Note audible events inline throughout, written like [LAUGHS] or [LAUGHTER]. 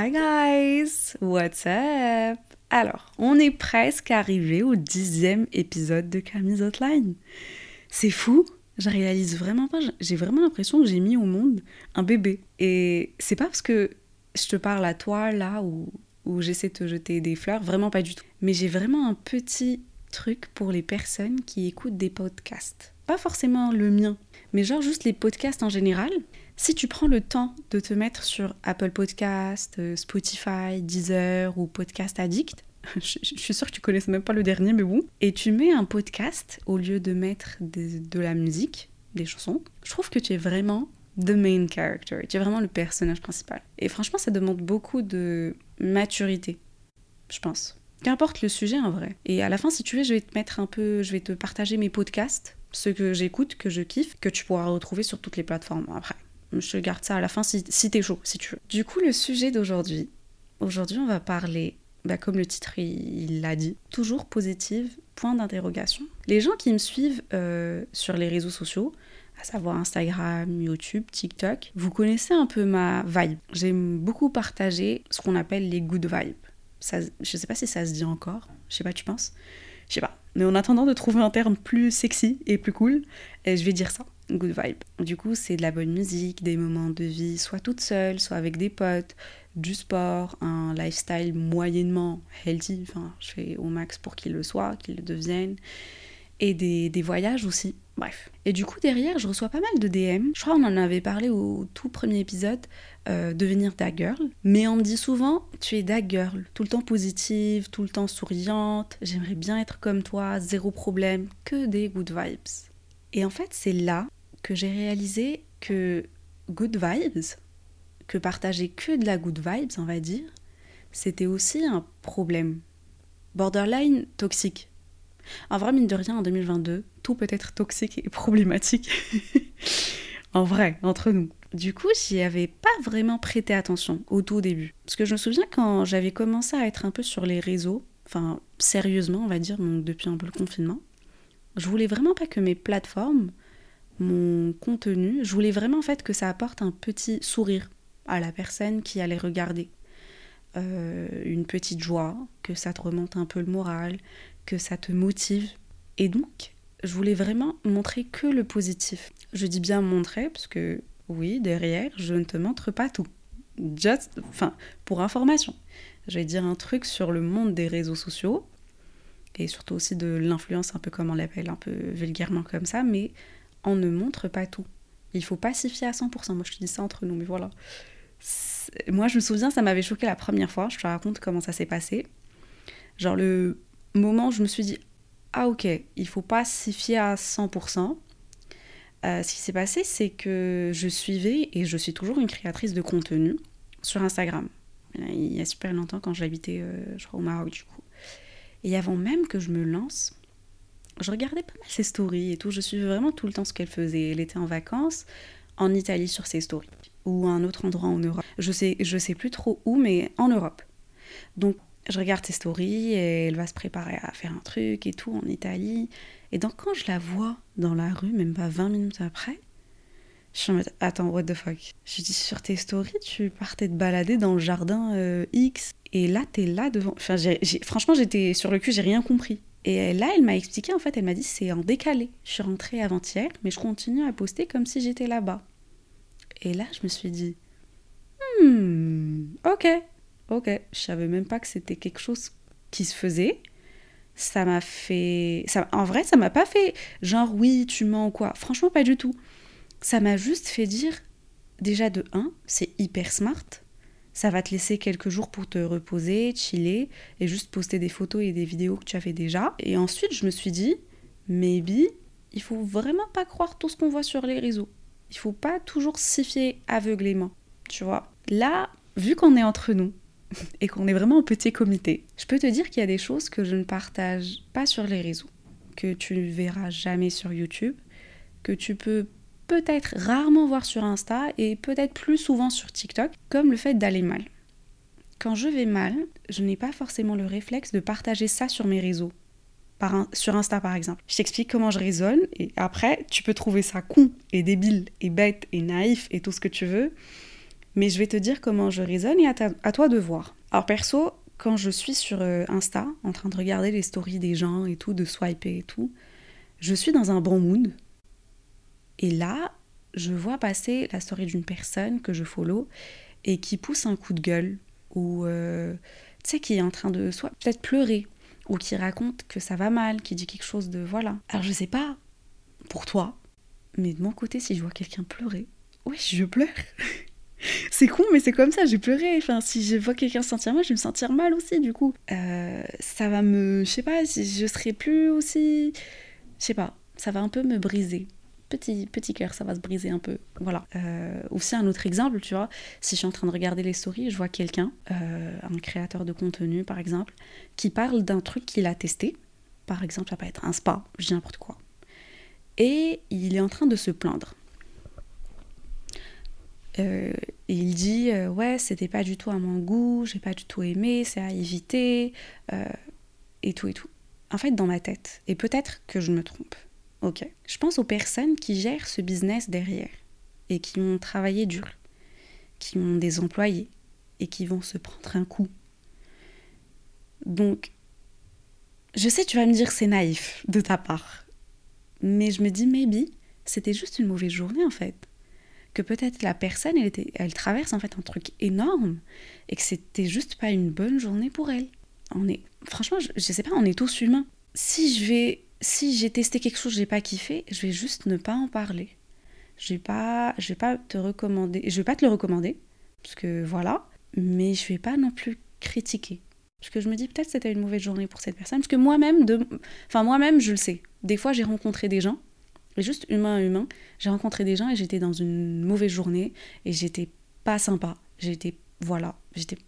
Hi guys, what's up? Alors, on est presque arrivé au dixième épisode de Camille's Outline. C'est fou, je réalise vraiment pas, j'ai vraiment l'impression que j'ai mis au monde un bébé. Et c'est pas parce que je te parle à toi là ou où j'essaie de te jeter des fleurs, vraiment pas du tout. Mais j'ai vraiment un petit truc pour les personnes qui écoutent des podcasts. Pas forcément le mien, mais genre juste les podcasts en général. Si tu prends le temps de te mettre sur Apple Podcast, euh, Spotify, Deezer ou Podcast Addict, [LAUGHS] je, suis sûre que tu connais même pas le dernier, mais bon, et tu mets un podcast au lieu de mettre de la musique, des chansons, je trouve que tu es vraiment the main character. Tu es vraiment le personnage principal. Et franchement, ça demande beaucoup de maturité, je pense. Qu'importe le sujet en vrai. Et à la fin, si tu veux, je vais te mettre un peu, je vais te partager mes podcasts, ceux que j'écoute, que je kiffe, que tu pourras retrouver sur toutes les plateformes après. Je te garde ça à la fin si, si t'es chaud, si tu veux. Du coup, le sujet d'aujourd'hui. Aujourd'hui, on va parler, bah, comme le titre il l'a dit, toujours positive, point d'interrogation. Les gens qui me suivent euh, sur les réseaux sociaux, à savoir Instagram, YouTube, TikTok, vous connaissez un peu ma vibe. J'aime beaucoup partager ce qu'on appelle les good vibes. Ça, je sais pas si ça se dit encore, je sais pas, tu penses? Je sais pas. Mais en attendant de trouver un terme plus sexy et plus cool, eh, je vais dire ça, good vibe. Du coup, c'est de la bonne musique, des moments de vie, soit toute seule, soit avec des potes, du sport, un lifestyle moyennement healthy, enfin, je fais au max pour qu'il le soit, qu'il le devienne, et des, des voyages aussi. Bref. Et du coup, derrière, je reçois pas mal de DM. Je crois qu'on en avait parlé au tout premier épisode, euh, devenir that girl. Mais on me dit souvent, tu es that girl, tout le temps positive, tout le temps souriante, j'aimerais bien être comme toi, zéro problème, que des good vibes. Et en fait, c'est là que j'ai réalisé que good vibes, que partager que de la good vibes, on va dire, c'était aussi un problème. Borderline toxique. En vrai, mine de rien, en 2022, tout peut être toxique et problématique. [LAUGHS] en vrai, entre nous. Du coup, j'y avais pas vraiment prêté attention au tout début. Parce que je me souviens quand j'avais commencé à être un peu sur les réseaux, enfin, sérieusement, on va dire, donc depuis un peu le confinement, je voulais vraiment pas que mes plateformes, mon contenu, je voulais vraiment en fait que ça apporte un petit sourire à la personne qui allait regarder. Euh, une petite joie, que ça te remonte un peu le moral, que ça te motive. Et donc, je voulais vraiment montrer que le positif. Je dis bien montrer parce que oui, derrière, je ne te montre pas tout. Just, enfin, pour information, je vais dire un truc sur le monde des réseaux sociaux et surtout aussi de l'influence, un peu comme on l'appelle, un peu vulgairement comme ça, mais on ne montre pas tout. Il faut pas s'y fier à 100%. Moi, je te dis ça entre nous, mais voilà. Moi, je me souviens, ça m'avait choqué la première fois. Je te raconte comment ça s'est passé. Genre, le moment où je me suis dit, ah ok, il faut pas s'y fier à 100%. Euh, ce qui s'est passé, c'est que je suivais, et je suis toujours une créatrice de contenu, sur Instagram. Il y a super longtemps, quand j'habitais, euh, je crois, au Maroc, du coup. Et avant même que je me lance, je regardais pas mal ses stories et tout. Je suivais vraiment tout le temps ce qu'elle faisait. Elle était en vacances en Italie sur ses stories ou à un autre endroit en Europe. Je sais, je sais plus trop où, mais en Europe. Donc, je regarde ses stories et elle va se préparer à faire un truc et tout en Italie. Et donc, quand je la vois dans la rue, même pas 20 minutes après, je suis en attends, what the fuck? Je dis, sur tes stories, tu partais te balader dans le jardin euh, X. Et là, t'es là devant. Enfin, franchement, j'étais sur le cul, j'ai rien compris. Et là, elle m'a expliqué, en fait, elle m'a dit, c'est en décalé. Je suis rentrée avant-hier, mais je continue à poster comme si j'étais là-bas. Et là, je me suis dit, hmm, ok, ok. Je savais même pas que c'était quelque chose qui se faisait. Ça m'a fait. Ça, en vrai, ça m'a pas fait genre oui, tu mens ou quoi. Franchement, pas du tout. Ça m'a juste fait dire, déjà de 1, c'est hyper smart. Ça va te laisser quelques jours pour te reposer, chiller et juste poster des photos et des vidéos que tu as fait déjà. Et ensuite, je me suis dit, maybe, il faut vraiment pas croire tout ce qu'on voit sur les réseaux. Il faut pas toujours s'y fier aveuglément, tu vois. Là, vu qu'on est entre nous [LAUGHS] et qu'on est vraiment en petit comité, je peux te dire qu'il y a des choses que je ne partage pas sur les réseaux, que tu ne verras jamais sur YouTube, que tu peux peut-être rarement voir sur Insta et peut-être plus souvent sur TikTok, comme le fait d'aller mal. Quand je vais mal, je n'ai pas forcément le réflexe de partager ça sur mes réseaux. Sur Insta par exemple. Je t'explique comment je raisonne et après tu peux trouver ça con et débile et bête et naïf et tout ce que tu veux. Mais je vais te dire comment je raisonne et à, toi de voir. Alors perso, quand je suis sur euh, Insta en train de regarder les stories des gens et tout, de swiper et tout, je suis dans un bon mood. Et là, je vois passer la story d'une personne que je follow et qui pousse un coup de gueule ou euh, tu sais qui est en train de soit peut-être pleurer ou qui raconte que ça va mal, qui dit quelque chose de voilà. Alors je sais pas pour toi, mais de mon côté si je vois quelqu'un pleurer, oui, je pleure. [LAUGHS] c'est con, mais c'est comme ça, j'ai pleuré. Enfin, si je vois quelqu'un se sentir mal, je vais me sentir mal aussi, du coup. Euh, ça va me. Je sais pas, je serai plus aussi. Je sais pas, ça va un peu me briser petit, petit cœur, ça va se briser un peu. Voilà. Euh, aussi un autre exemple, tu vois, si je suis en train de regarder les stories, je vois quelqu'un, euh, un créateur de contenu par exemple, qui parle d'un truc qu'il a testé. Par exemple, ça peut être un spa, je n'importe quoi. Et il est en train de se plaindre. Euh, il dit ouais c'était pas du tout à mon goût, j'ai pas du tout aimé, c'est à éviter et tout et tout. En fait dans ma tête et peut-être que je me trompe, Ok. Je pense aux personnes qui gèrent ce business derrière et qui ont travaillé dur, qui ont des employés et qui vont se prendre un coup. Donc, je sais, tu vas me dire c'est naïf de ta part, mais je me dis, maybe, c'était juste une mauvaise journée en fait. Que peut-être la personne, elle, elle traverse en fait un truc énorme et que c'était juste pas une bonne journée pour elle. On est, franchement, je, je sais pas, on est tous humains. Si je vais si j'ai testé quelque chose que j'ai pas kiffé, je vais juste ne pas en parler. Je vais pas, je vais pas te recommander, je vais pas te le recommander, parce que voilà, mais je vais pas non plus critiquer. Parce que je me dis peut-être c'était une mauvaise journée pour cette personne, parce que moi-même, enfin moi-même je le sais. Des fois j'ai rencontré des gens, juste humain à humain, j'ai rencontré des gens et j'étais dans une mauvaise journée et j'étais pas sympa, j'étais voilà, j'étais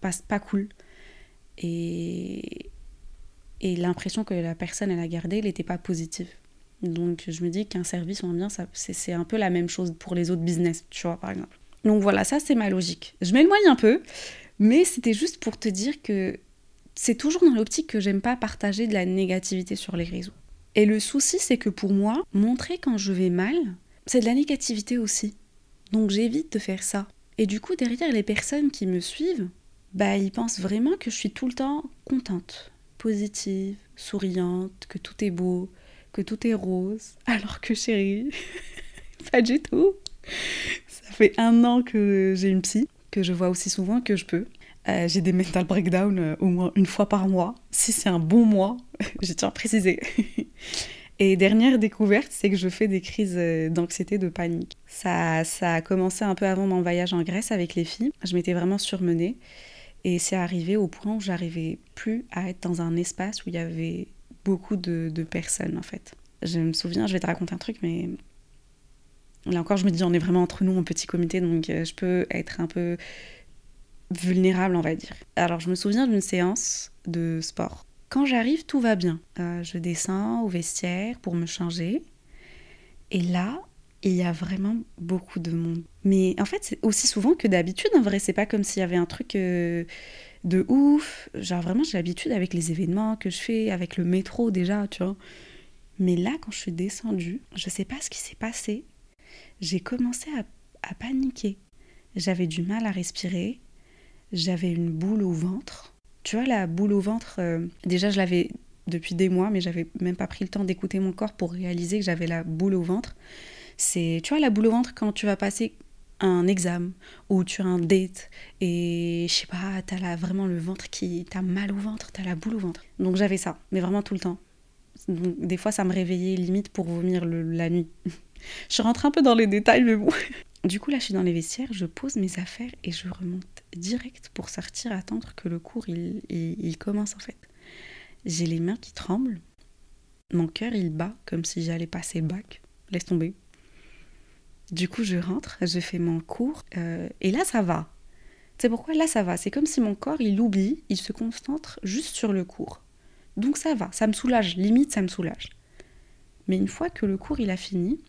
pas, pas cool. Et, et l'impression que la personne elle a gardée, elle n'était pas positive. Donc je me dis qu'un service ou un bien, c'est un peu la même chose pour les autres business, tu vois, par exemple. Donc voilà, ça c'est ma logique. Je m'éloigne un peu, mais c'était juste pour te dire que c'est toujours dans l'optique que j'aime pas partager de la négativité sur les réseaux. Et le souci, c'est que pour moi, montrer quand je vais mal, c'est de la négativité aussi. Donc j'évite de faire ça. Et du coup, derrière les personnes qui me suivent, bah ils pensent vraiment que je suis tout le temps contente, positive, souriante, que tout est beau, que tout est rose, [LAUGHS] alors que chérie, [LAUGHS] pas du tout. Ça fait un an que j'ai une psy, que je vois aussi souvent que je peux. Euh, j'ai des mental breakdowns euh, au moins une fois par mois. Si c'est un bon mois, [LAUGHS] je tiens à préciser. Et dernière découverte, c'est que je fais des crises euh, d'anxiété, de panique. Ça, ça a commencé un peu avant mon voyage en Grèce avec les filles. Je m'étais vraiment surmenée. Et c'est arrivé au point où j'arrivais plus à être dans un espace où il y avait beaucoup de, personnes en fait. Je me souviens, je vais te raconter un truc, mais là encore, je me dis, on est vraiment entre nous en petit comité, donc euh, je peux être un peu vulnérable, on va dire. Alors, je me souviens d'une séance de sport. Quand j'arrive, tout va bien. Euh, je descends au vestiaire pour me changer. Et là, il y a vraiment beaucoup de monde. Mais en fait, c'est aussi souvent que d'habitude, en vrai, c'est pas comme s'il y avait un truc euh, de ouf. Genre vraiment, j'ai l'habitude avec les événements que je fais, avec le métro déjà, tu vois. Mais là, quand je suis descendue, je sais pas ce qui s'est passé. J'ai commencé à, paniquer. J'avais du mal à respirer. J'avais une boule au ventre. Tu vois, la boule au ventre, euh, déjà, je l'avais depuis des mois, mais j'avais même pas pris le temps d'écouter mon corps pour réaliser que j'avais la boule au ventre. C'est, tu vois, la boule au ventre quand tu vas passer un examen ou tu as un date et je sais pas, t'as là vraiment le ventre qui. T'as mal au ventre, t'as la boule au ventre. Donc j'avais ça, mais vraiment tout le temps. Donc, des fois, ça me réveillait limite pour vomir la nuit. [LAUGHS] je rentre un peu dans les détails, mais bon. [LAUGHS] Du coup, là, je suis dans les vestiaires, je pose mes affaires et je remonte direct pour sortir, attendre que le cours il, il commence en fait. J'ai les mains qui tremblent, mon cœur il bat comme si j'allais passer le bac. Laisse tomber. Du coup, je rentre, je fais mon cours, euh, et là, ça va. C'est pourquoi là, ça va. C'est comme si mon corps, il oublie, il se concentre juste sur le cours. Donc ça va, ça me soulage, limite, ça me soulage. Mais une fois que le cours, il a fini,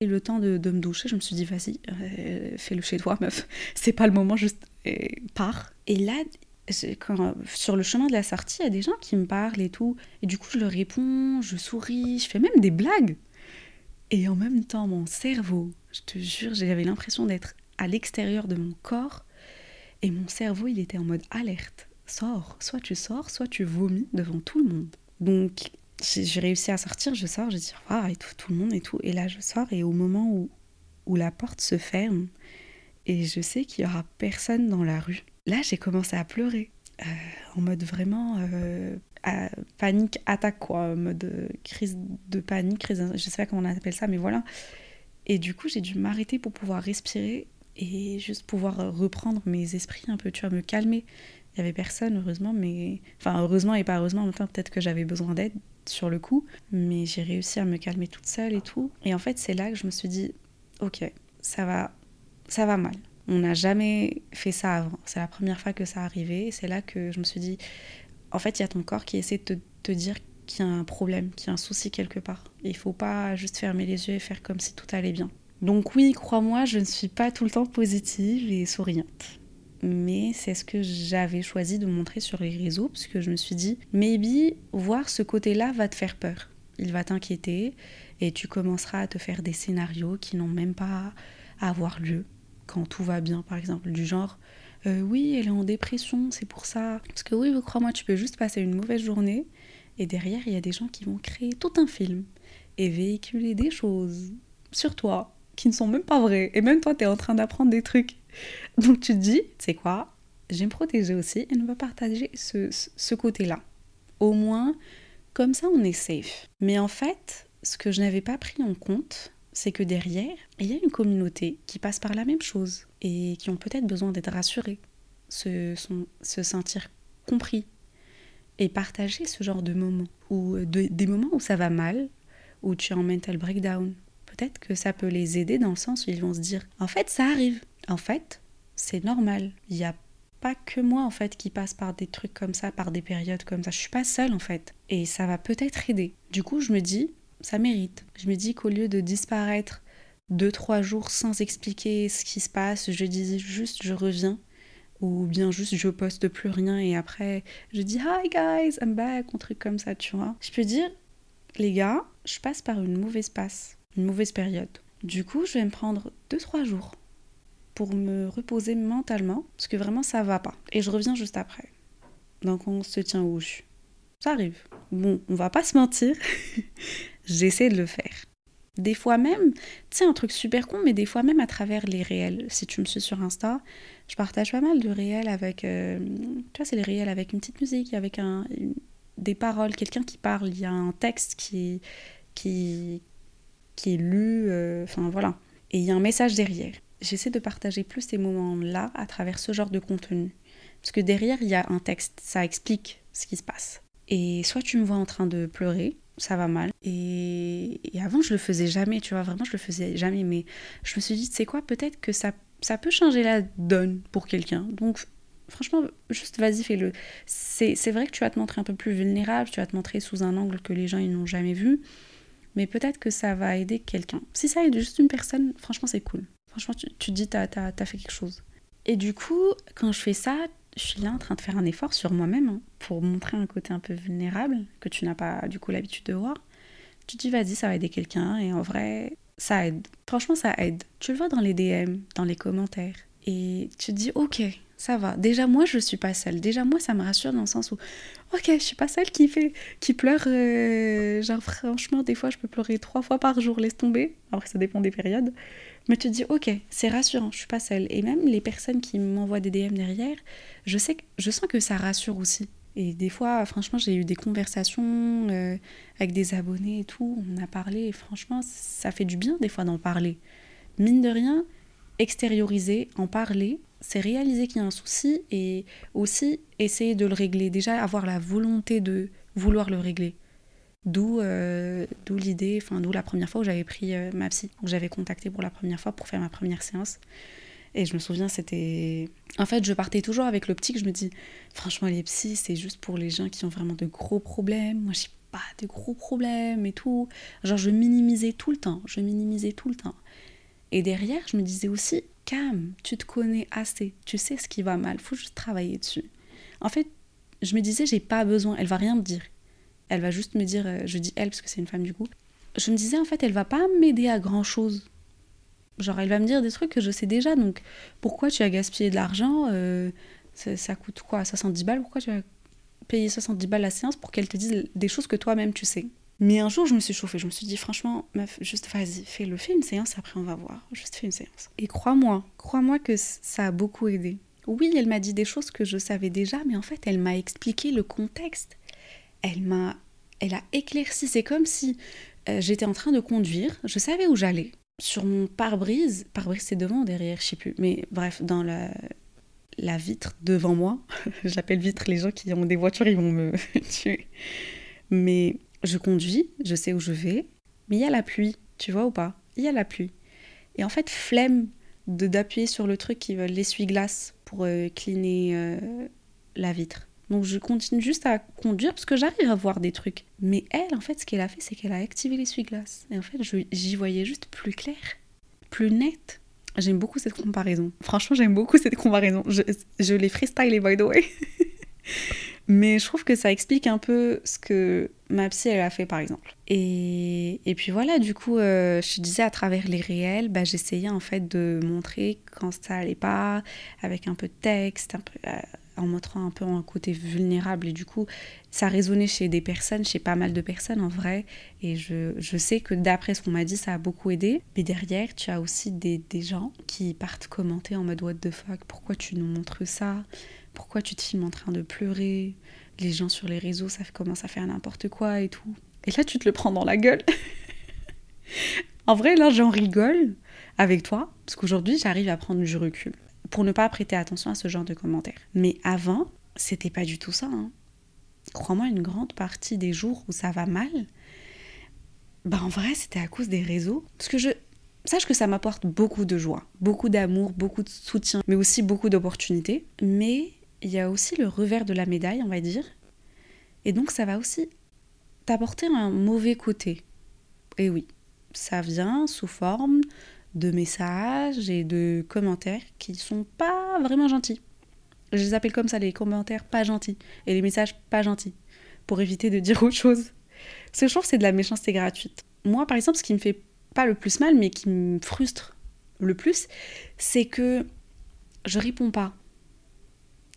et le temps de, me doucher, je me suis dit, vas-y, euh, fais-le chez toi, meuf. [LAUGHS] C'est pas le moment, juste pars. Et là, sur le chemin de la sortie, il y a des gens qui me parlent et tout. Et du coup, je leur réponds, je souris, je fais même des blagues. Et en même temps, mon cerveau, je te jure, j'avais l'impression d'être à l'extérieur de mon corps. Et mon cerveau, il était en mode alerte. Sors, soit tu sors, soit tu vomis devant tout le monde. Donc, j'ai réussi à sortir, je sors, je dis au et tout, tout le monde et tout. Et là, je sors et au moment où, où la porte se ferme, et je sais qu'il y aura personne dans la rue, là, j'ai commencé à pleurer. Euh, en mode vraiment euh, panique, attaque, quoi. En mode euh, crise de panique, crise, je sais pas comment on appelle ça, mais voilà. Et du coup, j'ai dû m'arrêter pour pouvoir respirer et juste pouvoir reprendre mes esprits un peu, tu vois, me calmer. Il y avait personne, heureusement, mais. Enfin, heureusement et pas heureusement, en même temps, peut-être que j'avais besoin d'aide sur le coup, mais j'ai réussi à me calmer toute seule et tout. Et en fait, c'est là que je me suis dit, ok, ça va, ça va mal. On n'a jamais fait ça avant. C'est la première fois que ça arrivait. C'est là que je me suis dit, en fait, il y a ton corps qui essaie de te, dire qu'il y a un problème, qu'il y a un souci quelque part. Il faut pas juste fermer les yeux et faire comme si tout allait bien. Donc oui, crois-moi, je ne suis pas tout le temps positive et souriante. Mais c'est ce que j'avais choisi de montrer sur les réseaux, parce que je me suis dit, maybe voir ce côté-là va te faire peur. Il va t'inquiéter et tu commenceras à te faire des scénarios qui n'ont même pas à avoir lieu quand tout va bien, par exemple, du genre euh, oui, elle est en dépression, c'est pour ça. Parce que oui, crois-moi, tu peux juste passer une mauvaise journée et derrière, il y a des gens qui vont créer tout un film et véhiculer des choses sur toi qui ne sont même pas vraies. Et même toi, tu es en train d'apprendre des trucs. Donc tu te dis, c'est quoi Je vais me protéger aussi et ne pas partager ce, ce côté-là. Au moins, comme ça, on est safe. Mais en fait, ce que je n'avais pas pris en compte, c'est que derrière, il y a une communauté qui passe par la même chose et qui ont peut-être besoin d'être rassurés, se, se sentir compris et partager ce genre de moments, ou des moments où ça va mal, où tu es en mental breakdown. Peut-être que ça peut les aider dans le sens où ils vont se dire en fait ça arrive, en fait c'est normal, il n'y a pas que moi en fait qui passe par des trucs comme ça, par des périodes comme ça, je suis pas seule en fait et ça va peut-être aider. Du coup je me dis ça mérite. Je me dis qu'au lieu de disparaître deux, trois jours sans expliquer ce qui se passe, je dis juste je reviens. Ou bien juste je poste plus rien et après je dis Hi guys, I'm back, un truc comme ça, tu vois. Je peux dire, les gars, je passe par une mauvaise passe, une mauvaise période. Du coup, je vais me prendre deux, trois jours pour me reposer mentalement, parce que vraiment ça va pas. Et je reviens juste après. Donc on se tient au jus. Ça arrive. Bon, on va pas se mentir. [LAUGHS] j'essaie de le faire. Des fois même, tu sais, un truc super con, mais des fois même à travers les réels. Si tu me suis sur Insta, je partage pas mal de réels avec. Euh, tu vois, c'est les réels avec une petite musique, avec un, des paroles, quelqu'un qui parle, il y a un texte qui, qui, qui est lu, euh, enfin voilà. Et il y a un message derrière. J'essaie de partager plus ces moments-là à travers ce genre de contenu. Parce que derrière, il y a un texte, ça explique ce qui se passe. Et soit tu me vois en train de pleurer, ça va mal. Et, avant, je le faisais jamais, tu vois, vraiment, je le faisais jamais. Mais je me suis dit, tu sais quoi, peut-être que ça, ça peut changer la donne pour quelqu'un. Donc, franchement, juste vas-y, fais-le. C'est vrai que tu vas te montrer un peu plus vulnérable, tu vas te montrer sous un angle que les gens ils n'ont jamais vu. Mais peut-être que ça va aider quelqu'un. Si ça aide juste une personne, franchement, c'est cool. Franchement, tu, tu te dis, t'as as, fait quelque chose. Et du coup, quand je fais ça, je suis là en train de faire un effort sur moi-même hein, pour montrer un côté un peu vulnérable que tu n'as pas du coup l'habitude de voir. Tu te dis vas-y ça va aider quelqu'un et en vrai ça aide. Franchement ça aide. Tu le vois dans les DM, dans les commentaires et tu te dis ok ça va. Déjà moi je suis pas seule. Déjà moi ça me rassure dans le sens où ok je suis pas celle qui fait qui pleure euh, genre franchement des fois je peux pleurer trois fois par jour laisse tomber. Après ça dépend des périodes. Mais tu te dis, ok, c'est rassurant, je suis pas seule. Et même les personnes qui m'envoient des DM derrière, je, sais je sens que ça rassure aussi. Et des fois, franchement, j'ai eu des conversations euh, avec des abonnés et tout. On a parlé et franchement, ça fait du bien des fois d'en parler. Mine de rien, extérioriser, en parler, c'est réaliser qu'il y a un souci et aussi essayer de le régler. Déjà, avoir la volonté de vouloir le régler. D'où euh, d'où l'idée, enfin d'où la première fois où j'avais pris euh, ma psy. J'avais contacté pour la première fois pour faire ma première séance. Et je me souviens, c'était... En fait, je partais toujours avec l'optique, je me dis, franchement, les psys, c'est juste pour les gens qui ont vraiment de gros problèmes. Moi, j'ai pas de gros problèmes et tout. Genre, je minimisais tout le temps, je minimisais tout le temps. Et derrière, je me disais aussi, Cam, tu te connais assez, tu sais ce qui va mal, faut juste travailler dessus. En fait, je me disais, j'ai pas besoin, elle va rien me dire. Elle va juste me dire, euh, je dis elle parce que c'est une femme du coup. Je me disais, en fait, elle va pas m'aider à grand chose. Genre, elle va me dire des trucs que je sais déjà, donc pourquoi tu as gaspillé de l'argent euh, ça, coûte quoi 70 balles Pourquoi tu as payé 70 balles la séance pour qu'elle te dise des choses que toi-même tu sais? Mais un jour, je me suis chauffée, je me suis dit, franchement, meuf, juste vas-y, fais-le, fais une séance, après on va voir. Juste fais une séance. Et crois-moi, crois-moi que ça a beaucoup aidé. Oui, elle m'a dit des choses que je savais déjà, mais en fait, elle m'a expliqué le contexte elle m'a, elle a éclairci. C'est comme si euh, j'étais en train de conduire, je savais où j'allais. Sur mon pare-brise, pare-brise c'est devant derrière, je sais plus, mais bref, dans la, la vitre devant moi, [LAUGHS] j'appelle vitre les gens qui ont des voitures, ils vont me [LAUGHS] tuer. Mais je conduis, je sais où je vais, mais il y a la pluie, tu vois ou pas? Il y a la pluie. Et en fait, flemme de d'appuyer sur le truc qui veut l'essuie-glace pour euh, cleaner euh, la vitre. Donc je continue juste à conduire parce que j'arrive à voir des trucs. Mais elle, en fait, ce qu'elle a fait, c'est qu'elle a activé l'essuie-glace. Et en fait, j'y voyais juste plus clair, plus net. J'aime beaucoup cette comparaison. Franchement, j'aime beaucoup cette comparaison. Je, je l'ai freestylé, by the way. [LAUGHS] Mais je trouve que ça explique un peu ce que ma psy, elle a fait, par exemple. Et, et puis voilà, du coup, euh, je disais, à travers les réels, bah, j'essayais en fait de montrer quand ça allait pas, avec un peu de texte, un peu... Euh, en montrant un peu un côté vulnérable. Et du coup, ça résonnait chez des personnes, chez pas mal de personnes en vrai. Et je, je sais que d'après ce qu'on m'a dit, ça a beaucoup aidé. Mais derrière, tu as aussi des, des, gens qui partent commenter en mode What the fuck, pourquoi tu nous montres ça? Pourquoi tu te filmes en train de pleurer? Les gens sur les réseaux, ça commence à faire n'importe quoi et tout. Et là, tu te le prends dans la gueule. [LAUGHS] en vrai, là, j'en rigole avec toi, parce qu'aujourd'hui, j'arrive à prendre du recul pour ne pas prêter attention à ce genre de commentaires. Mais avant, c'était pas du tout ça. Hein. Crois-moi, une grande partie des jours où ça va mal, bah en vrai, c'était à cause des réseaux. Parce que je sache que ça m'apporte beaucoup de joie, beaucoup d'amour, beaucoup de soutien, mais aussi beaucoup d'opportunités. Mais il y a aussi le revers de la médaille, on va dire. Et donc, ça va aussi t'apporter un mauvais côté. Et oui, ça vient sous forme de messages et de commentaires qui sont pas vraiment gentils. Je les appelle comme ça, les commentaires pas gentils et les messages pas gentils, pour éviter de [LAUGHS] dire autre chose. Ce que je trouve, c'est de la méchanceté gratuite. Moi, par exemple, ce qui me fait pas le plus mal, mais qui me frustre le plus, c'est que je réponds pas.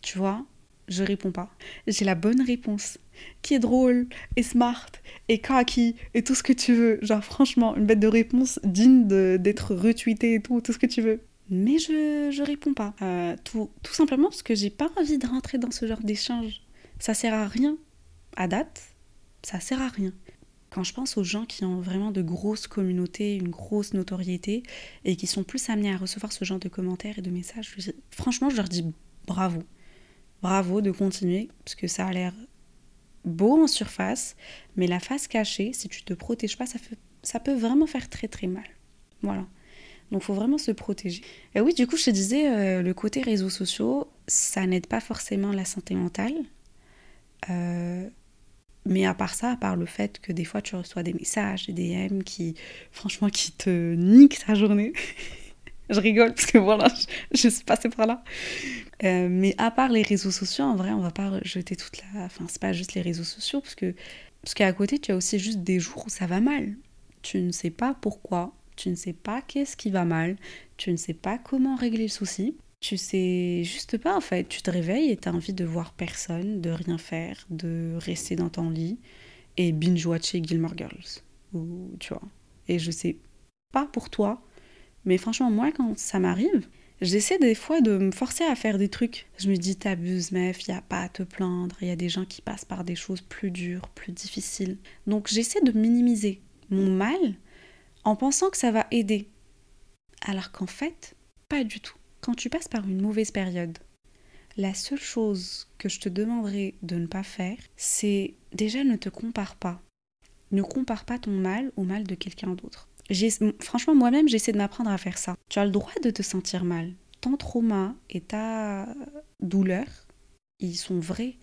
Tu vois Je réponds pas. J'ai la bonne réponse qui est drôle et smart et kaki et tout ce que tu veux. Genre franchement, une bête de réponse digne d'être retweetée et tout, tout ce que tu veux. Mais je, je réponds pas. Euh, tout, tout simplement parce que j'ai pas envie de rentrer dans ce genre d'échange. Ça sert à rien. À date, ça sert à rien. Quand je pense aux gens qui ont vraiment de grosses communautés, une grosse notoriété, et qui sont plus amenés à recevoir ce genre de commentaires et de messages, franchement, je leur dis bravo. Bravo de continuer, parce que ça a l'air beau en surface, mais la face cachée, si tu te protèges pas, ça, peut vraiment faire très très mal. Voilà. Donc il faut vraiment se protéger. Et oui, du coup, je te disais, euh, le côté réseaux sociaux, ça n'aide pas forcément la santé mentale. Euh, mais à part ça, à part le fait que des fois tu reçois des messages, des DM qui, franchement, qui te niquent ta journée. [LAUGHS] je rigole parce que voilà, je, suis passée par là. Euh, mais à part les réseaux sociaux, en vrai, on va pas jeter toute la. Enfin, c'est pas juste les réseaux sociaux, parce que parce qu'à côté, tu as aussi juste des jours où ça va mal. Tu ne sais pas pourquoi, tu ne sais pas qu'est-ce qui va mal, tu ne sais pas comment régler le souci. Tu sais juste pas en fait. Tu te réveilles et tu as envie de voir personne, de rien faire, de rester dans ton lit et binge-watcher Gilmore Girls. Ou tu vois. Et je sais pas pour toi, mais franchement, moi, quand ça m'arrive, j'essaie des fois de me forcer à faire des trucs. Je me dis, t'abuses, meuf, il a pas à te plaindre, il y a des gens qui passent par des choses plus dures, plus difficiles. Donc j'essaie de minimiser mon mal en pensant que ça va aider. Alors qu'en fait, pas du tout. Quand tu passes par une mauvaise période, la seule chose que je te demanderai de ne pas faire, c'est déjà ne te compare pas. Ne compare pas ton mal au mal de quelqu'un d'autre. Franchement, moi-même, j'essaie de m'apprendre à faire ça. Tu as le droit de te sentir mal. Ton trauma et ta douleur, ils sont vrais.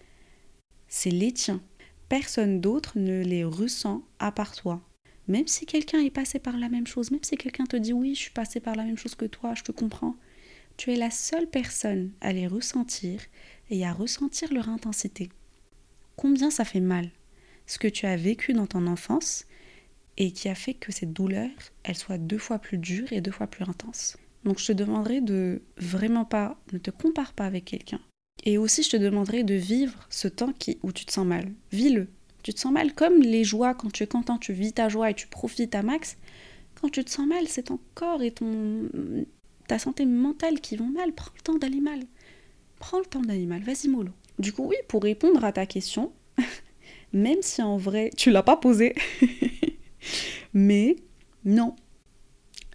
C'est les tiens. Personne d'autre ne les ressent à part toi. Même si quelqu'un est passé par la même chose, même si quelqu'un te dit oui, je suis passé par la même chose que toi, je te comprends, tu es la seule personne à les ressentir et à ressentir leur intensité. Combien ça fait mal ce que tu as vécu dans ton enfance et qui a fait que cette douleur, elle soit deux fois plus dure et deux fois plus intense. Donc je te demanderai de vraiment pas, ne te compare pas avec quelqu'un. Et aussi je te demanderai de vivre ce temps qui, où tu te sens mal. Vis-le. Tu te sens mal comme les joies, quand tu es content, tu vis ta joie et tu profites à max. Quand tu te sens mal, c'est ton corps et ton, ta santé mentale qui vont mal. Prends le temps d'aller mal. Prends le temps d'aller mal. Vas-y, mollo. Du coup, oui, pour répondre à ta question, [LAUGHS] même si en vrai, tu l'as pas posé, [LAUGHS] mais non,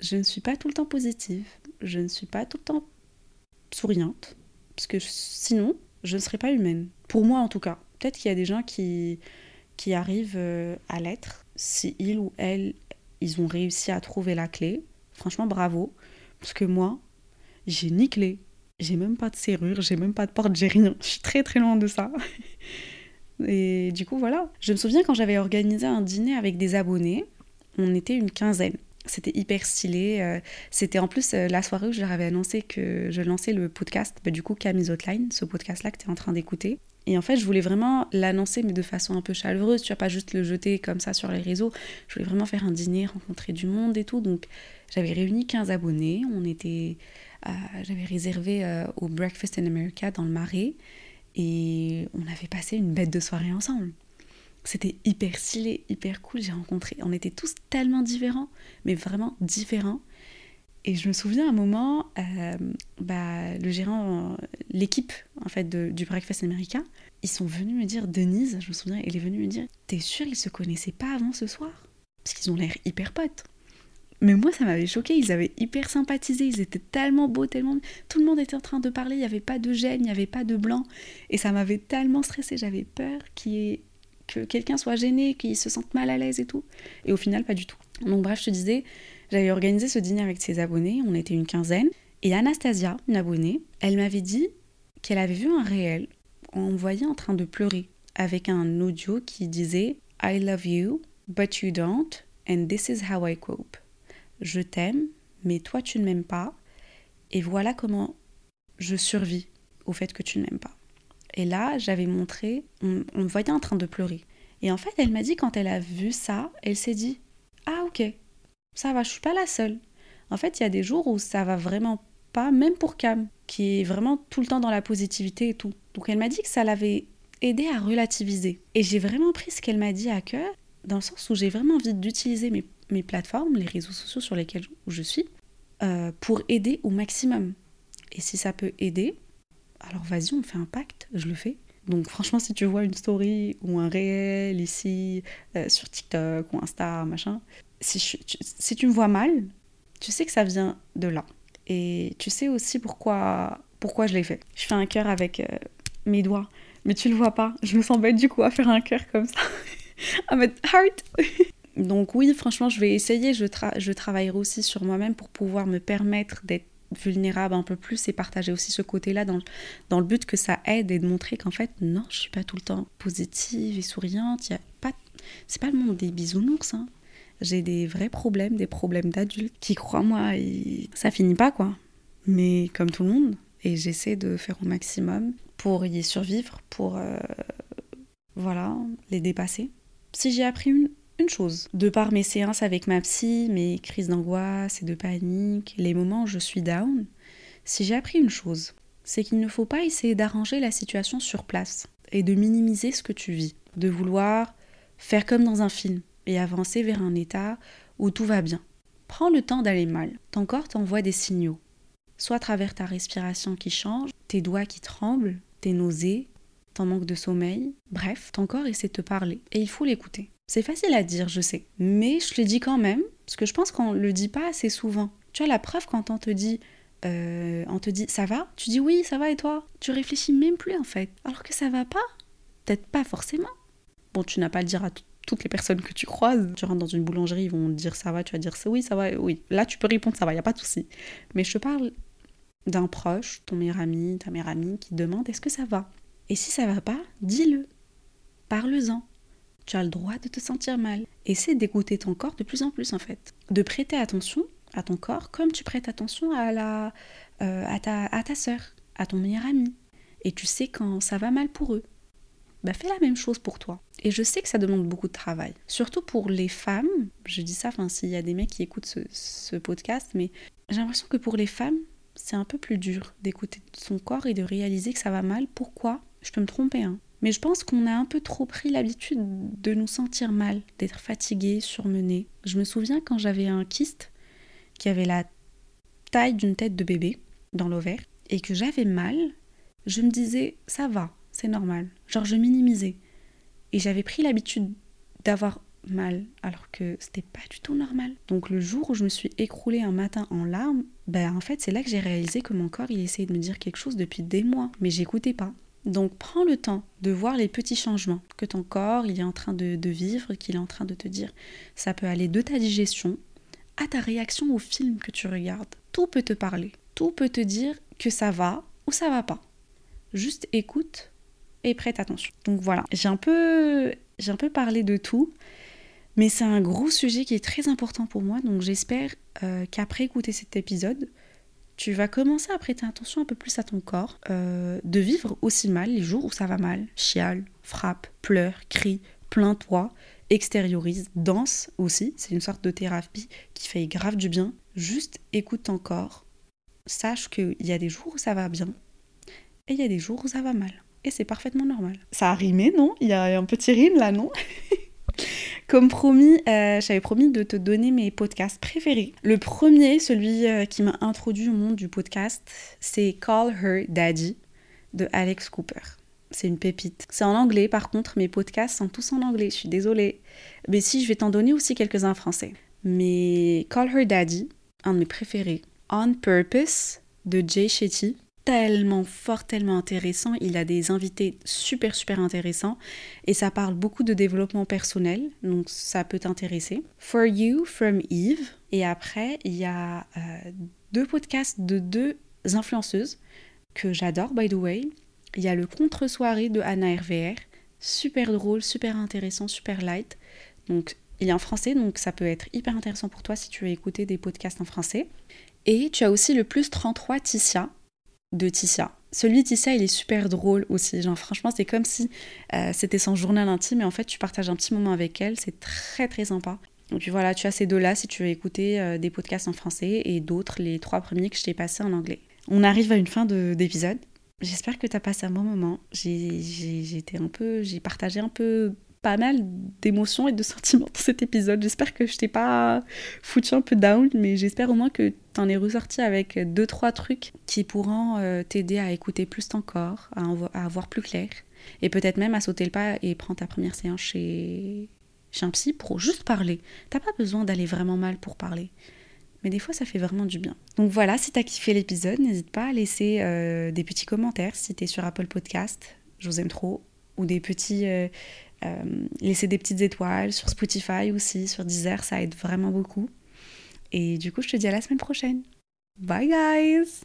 je ne suis pas tout le temps positive. Je ne suis pas tout le temps souriante. Parce que sinon, je ne serais pas humaine. Pour moi, en tout cas. Peut-être qu'il y a des gens qui, qui arrivent euh, à l'être, si ils ou elles, ils ont réussi à trouver la clé, franchement bravo, parce que moi, j'ai ni clé, j'ai même pas de serrure, j'ai même pas de porte, j'ai rien, je suis très très loin de ça. [LAUGHS] Et du coup, voilà. Je me souviens quand j'avais organisé un dîner avec des abonnés, on était une quinzaine. C'était hyper stylé. Euh, c'était en plus euh, la soirée où je leur avais annoncé que je lançais le podcast, bah, du coup Camille Hotline, ce podcast-là que tu es en train d'écouter. Et en fait, je voulais vraiment l'annoncer, mais de façon un peu chaleureuse. Tu vas pas juste le jeter comme ça sur les réseaux. Je voulais vraiment faire un dîner, rencontrer du monde et tout. Donc, j'avais réuni 15 abonnés. On était, euh, j'avais réservé au Breakfast in America dans le Marais. Et on avait passé une bête de soirée ensemble. C'était hyper stylé, hyper cool. J'ai rencontré, on était tous tellement différents, mais vraiment différents. Et je me souviens à un moment, euh, bah, le gérant, l'équipe en fait du Breakfast America, ils sont venus me dire, Denise, je me souviens, elle est venue me dire, t'es sûre ils se connaissaient pas avant ce soir? Parce qu'ils ont l'air hyper potes. Mais moi, ça m'avait choqué, ils avaient hyper sympathisé, ils étaient tellement beaux, tellement... Tout le monde était en train de parler, il n'y avait pas de gêne, il n'y avait pas de blanc. Et ça m'avait tellement stressé, j'avais peur que quelqu'un soit gêné, qu'il se sente mal à l'aise et tout. Et au final, pas du tout. Donc bref, je te disais, j'avais organisé ce dîner avec ses abonnés, on était une quinzaine. Et Anastasia, une abonnée, elle m'avait dit qu'elle avait vu un réel. On me voyait en train de pleurer avec un audio qui disait I love you, but you don't, and this is how I cope. Je t'aime, mais toi tu ne m'aimes pas, et voilà comment je survis au fait que tu ne m'aimes pas. Et là, j'avais montré, on, me voyait en train de pleurer. Et en fait, elle m'a dit quand elle a vu ça, elle s'est dit Ah, ok, ça va, je suis pas la seule. En fait, il y a des jours où ça va vraiment pas, même pour Cam, qui est vraiment tout le temps dans la positivité et tout. Donc elle m'a dit que ça l'avait aidé à relativiser. Et j'ai vraiment pris ce qu'elle m'a dit à cœur, dans le sens où j'ai vraiment envie d'utiliser mes, mes, plateformes, les réseaux sociaux sur lesquels je suis, euh, pour aider au maximum. Et si ça peut aider, alors vas-y, on fait un pacte, je le fais. Donc franchement, si tu vois une story ou un réel ici euh, sur TikTok ou Insta, machin, si, tu, me vois mal, tu sais que ça vient de là. Et tu sais aussi pourquoi, pourquoi je l'ai fait. Je fais un cœur avec euh, mes doigts, mais tu le vois pas. Je me sens bête du coup à faire un cœur comme ça. [LAUGHS] à mettre heart. [LAUGHS] Donc oui, franchement, je vais essayer. Je, je travaillerai aussi sur moi-même pour pouvoir me permettre d'être vulnérable un peu plus et partager aussi ce côté-là dans, dans le but que ça aide et de montrer qu'en fait, non, je suis pas tout le temps positive et souriante. Y a pas, c'est pas le monde des bisounours. Hein j'ai des vrais problèmes, des problèmes d'adultes qui, crois-moi, ça finit pas quoi. Mais comme tout le monde, et j'essaie de faire au maximum pour y survivre, pour euh, voilà, les dépasser. Si j'ai appris une, une chose, de par mes séances avec ma psy, mes crises d'angoisse et de panique, les moments où je suis down, si j'ai appris une chose, c'est qu'il ne faut pas essayer d'arranger la situation sur place et de minimiser ce que tu vis, de vouloir faire comme dans un film, et avancer vers un état où tout va bien. Prends le temps d'aller mal. Ton corps t'envoie des signaux. Soit à travers ta respiration qui change, tes doigts qui tremblent, tes nausées, ton manque de sommeil. Bref, ton corps essaie de te parler et il faut l'écouter. C'est facile à dire, je sais, mais je le dis quand même parce que je pense qu'on le dit pas assez souvent. Tu as la preuve quand on te dit euh, on te dit ça va? Tu dis oui, ça va et toi? Tu réfléchis même plus en fait. Alors que ça va pas? Peut-être pas forcément. Bon, tu n'as pas à le dire à toutes les personnes que tu croises. Tu rentres dans une boulangerie, ils vont te dire ça va, tu vas dire oui, ça va, oui. Là, tu peux répondre ça va, il n'y a pas de souci. Mais je te parle d'un proche, ton meilleur ami, ta meilleure amie, qui demande est-ce que ça va? Et si ça va pas, dis-le. Parle-en. Tu as le droit de te sentir mal. Essaie d'écouter ton corps de plus en plus en fait. De prêter attention à ton corps comme tu prêtes attention à, la, euh, ta soeur, à ton meilleur ami. Et tu sais quand ça va mal pour eux. Bah fais la même chose pour toi. Et je sais que ça demande beaucoup de travail. Surtout pour les femmes. Je dis ça, enfin s'il y a des mecs qui écoutent ce, ce podcast, mais j'ai l'impression que pour les femmes, c'est un peu plus dur d'écouter son corps et de réaliser que ça va mal. Pourquoi? Je peux me tromper, hein. Mais je pense qu'on a un peu trop pris l'habitude de nous sentir mal, d'être fatigué, surmené. Je me souviens quand j'avais un kyste qui avait la taille d'une tête de bébé dans l'ovaire et que j'avais mal, je me disais ça va, c'est normal. Genre je minimisais. Et j'avais pris l'habitude d'avoir mal alors que c'était pas du tout normal. Donc le jour où je me suis écroulée un matin en larmes, ben en fait c'est là que j'ai réalisé que mon corps il essayait de me dire quelque chose depuis des mois, mais j'écoutais pas. Donc prends le temps de voir les petits changements que ton corps il est en train de, vivre, qu'il est en train de te dire. Ça peut aller de ta digestion à ta réaction au film que tu regardes. Tout peut te parler, tout peut te dire que ça va ou ça va pas. Juste écoute et prête attention. Donc voilà, j'ai un peu j'ai peu parlé de tout, mais c'est un gros sujet qui est très important pour moi. Donc j'espère euh, qu'après écouter cet épisode, tu vas commencer à prêter attention un peu plus à ton corps, euh, de vivre aussi mal les jours où ça va mal. Chiale, frappe, pleure, crie, plains-toi, extériorise, danse aussi. C'est une sorte de thérapie qui fait grave du bien. Juste écoute ton corps. Sache qu'il y a des jours où ça va bien et il y a des jours où ça va mal. Et c'est parfaitement normal. Ça a rimé, non? Il y a un petit rime là, non? [LAUGHS] Comme promis, euh, j'avais promis de te donner mes podcasts préférés. Le premier, celui euh, qui m'a introduit au monde du podcast, c'est Call Her Daddy de Alex Cooper. C'est une pépite. C'est en anglais, par contre, mes podcasts sont tous en anglais, je suis désolée. Mais si, je vais t'en donner aussi quelques-uns en français. Mais Call Her Daddy, un de mes préférés. On Purpose de Jay Shetty, tellement fort, tellement intéressant. Il a des invités super, super intéressants. Et ça parle beaucoup de développement personnel, donc ça peut t'intéresser. For You from Eve. Et après, il y a euh, deux podcasts de deux influenceuses que j'adore, by the way. Il y a le contre-soirée de Anna RVR. Super drôle, super intéressant, super light. Donc, il est en français, donc ça peut être hyper intéressant pour toi si tu veux écouter des podcasts en français. Et tu as aussi le plus 33 Ticia, de Ticia. Celui de Ticia, il est super drôle aussi. Genre, franchement, c'est comme si euh, c'était son journal intime et en fait, tu partages un petit moment avec elle. C'est très, très sympa. Donc voilà, tu as ces deux-là si tu veux écouter euh, des podcasts en français et d'autres, les trois premiers que je t'ai passés en anglais. On arrive à une fin d'épisode. J'espère que tu as passé un bon moment. J'ai été un peu, j'ai partagé un peu pas mal d'émotions et de [LAUGHS] sentiments dans cet épisode. J'espère que je t'ai pas foutu un peu down, mais j'espère au moins que t'en es ressorti avec deux trois trucs qui pourront euh, t'aider à écouter plus ton corps, à, à voir plus clair, et peut-être même à sauter le pas et prendre ta première séance chez, chez un psy pour juste parler. T'as pas besoin d'aller vraiment mal pour parler. Mais des fois, ça fait vraiment du bien. Donc voilà, si t'as kiffé l'épisode, n'hésite pas à laisser euh, des petits commentaires si t'es sur Apple Podcast. Je vous aime trop. Ou des petits, euh, laisser des petites étoiles sur Spotify aussi, sur Deezer, ça aide vraiment beaucoup. Et du coup, je te dis à la semaine prochaine. Bye guys